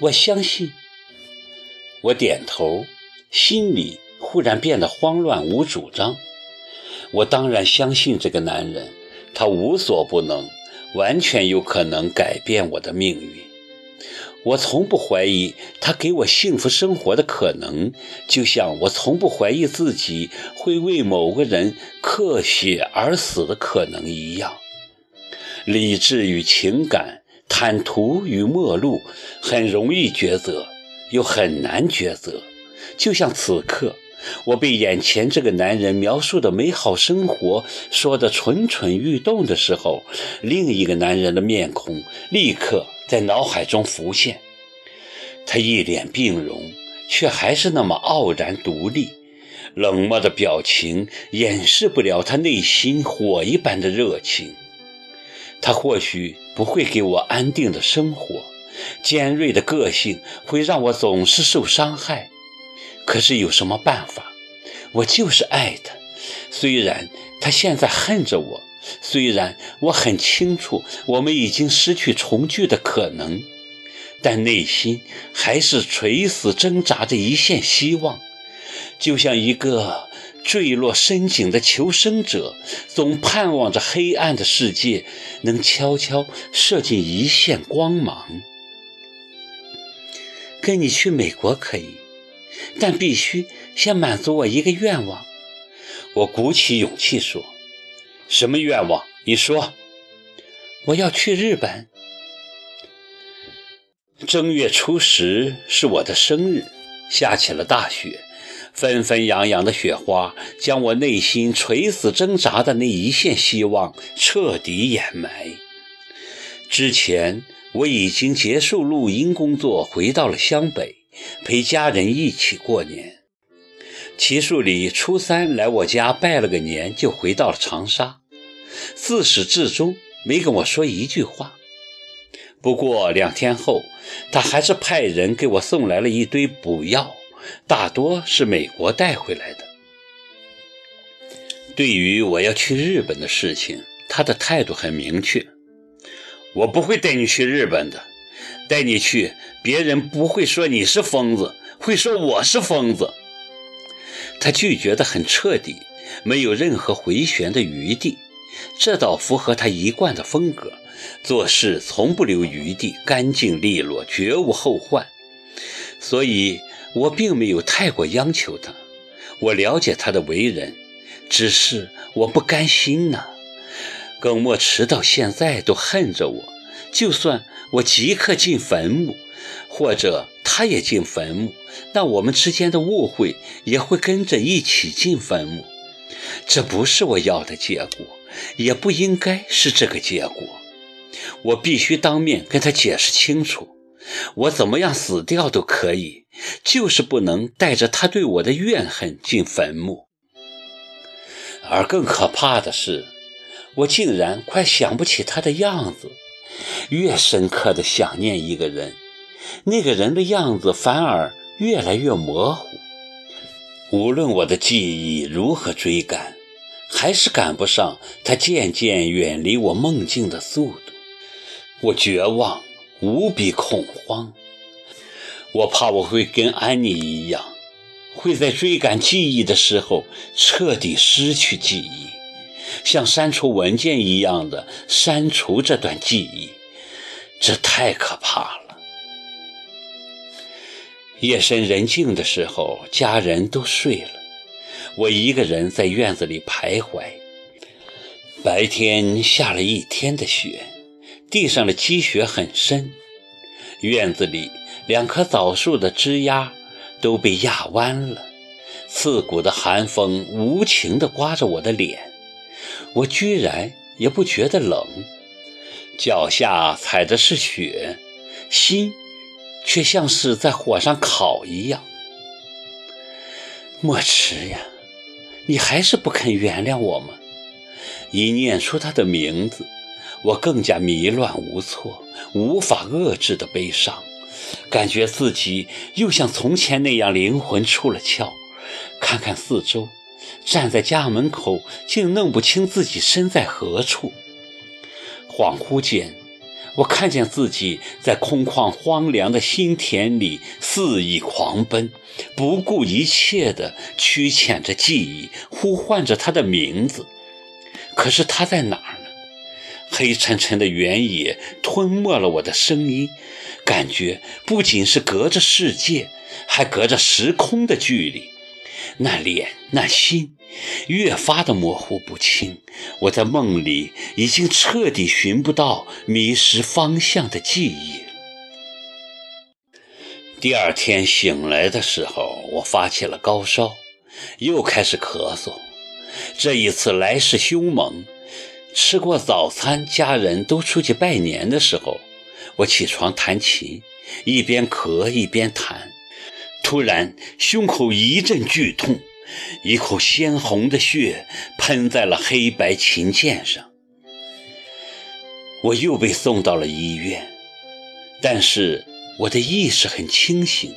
我相信。我点头，心里忽然变得慌乱无主张。我当然相信这个男人，他无所不能，完全有可能改变我的命运。我从不怀疑他给我幸福生活的可能，就像我从不怀疑自己会为某个人刻血而死的可能一样。理智与情感，坦途与末路，很容易抉择，又很难抉择。就像此刻，我被眼前这个男人描述的美好生活说得蠢蠢欲动的时候，另一个男人的面孔立刻。在脑海中浮现，他一脸病容，却还是那么傲然独立。冷漠的表情掩饰不了他内心火一般的热情。他或许不会给我安定的生活，尖锐的个性会让我总是受伤害。可是有什么办法？我就是爱他，虽然他现在恨着我。虽然我很清楚我们已经失去重聚的可能，但内心还是垂死挣扎着一线希望，就像一个坠落深井的求生者，总盼望着黑暗的世界能悄悄射进一线光芒。跟你去美国可以，但必须先满足我一个愿望。我鼓起勇气说。什么愿望？你说。我要去日本。正月初十是我的生日，下起了大雪，纷纷扬扬的雪花将我内心垂死挣扎的那一线希望彻底掩埋。之前我已经结束录音工作，回到了湘北，陪家人一起过年。齐树礼初三来我家拜了个年，就回到了长沙，自始至终没跟我说一句话。不过两天后，他还是派人给我送来了一堆补药，大多是美国带回来的。对于我要去日本的事情，他的态度很明确：我不会带你去日本的，带你去，别人不会说你是疯子，会说我是疯子。他拒绝得很彻底，没有任何回旋的余地，这倒符合他一贯的风格，做事从不留余地，干净利落，绝无后患。所以我并没有太过央求他。我了解他的为人，只是我不甘心呐。耿墨池到现在都恨着我，就算我即刻进坟墓。或者他也进坟墓，那我们之间的误会也会跟着一起进坟墓。这不是我要的结果，也不应该是这个结果。我必须当面跟他解释清楚，我怎么样死掉都可以，就是不能带着他对我的怨恨进坟墓。而更可怕的是，我竟然快想不起他的样子。越深刻的想念一个人。那个人的样子反而越来越模糊，无论我的记忆如何追赶，还是赶不上他渐渐远离我梦境的速度。我绝望，无比恐慌。我怕我会跟安妮一样，会在追赶记忆的时候彻底失去记忆，像删除文件一样的删除这段记忆。这太可怕了。夜深人静的时候，家人都睡了，我一个人在院子里徘徊。白天下了一天的雪，地上的积雪很深，院子里两棵枣树的枝丫都被压弯了，刺骨的寒风无情地刮着我的脸，我居然也不觉得冷，脚下踩的是雪，心。却像是在火上烤一样。墨池呀，你还是不肯原谅我吗？一念出他的名字，我更加迷乱无措，无法遏制的悲伤，感觉自己又像从前那样灵魂出了窍。看看四周，站在家门口，竟弄不清自己身在何处。恍惚间。我看见自己在空旷荒凉的心田里肆意狂奔，不顾一切地驱遣着记忆，呼唤着他的名字。可是他在哪儿？黑沉沉的原野吞没了我的声音，感觉不仅是隔着世界，还隔着时空的距离。那脸，那心，越发的模糊不清。我在梦里已经彻底寻不到迷失方向的记忆。第二天醒来的时候，我发起了高烧，又开始咳嗽。这一次来势凶猛。吃过早餐，家人都出去拜年的时候，我起床弹琴，一边咳一边弹。突然，胸口一阵剧痛，一口鲜红的血喷在了黑白琴键上。我又被送到了医院，但是我的意识很清醒，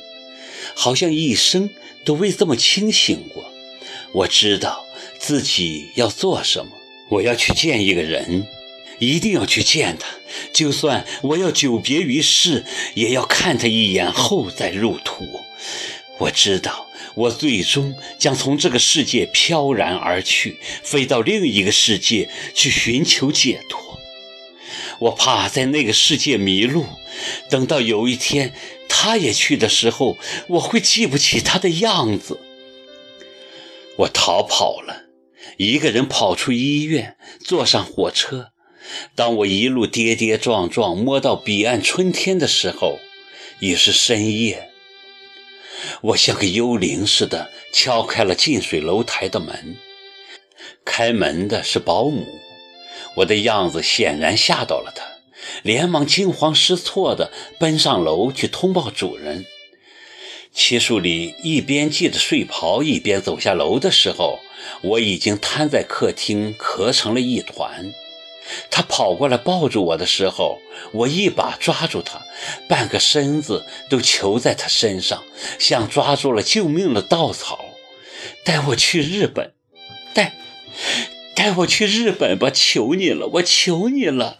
好像一生都未这么清醒过。我知道自己要做什么，我要去见一个人，一定要去见他，就算我要久别于世，也要看他一眼后再入土。我知道，我最终将从这个世界飘然而去，飞到另一个世界去寻求解脱。我怕在那个世界迷路，等到有一天他也去的时候，我会记不起他的样子。我逃跑了，一个人跑出医院，坐上火车。当我一路跌跌撞撞摸到彼岸春天的时候，已是深夜。我像个幽灵似的敲开了近水楼台的门，开门的是保姆。我的样子显然吓到了他，连忙惊慌失措地奔上楼去通报主人。齐树礼一边系着睡袍，一边走下楼的时候，我已经瘫在客厅，咳成了一团。他跑过来抱住我的时候，我一把抓住他，半个身子都求在他身上，像抓住了救命的稻草。带我去日本，带，带我去日本吧！求你了，我求你了。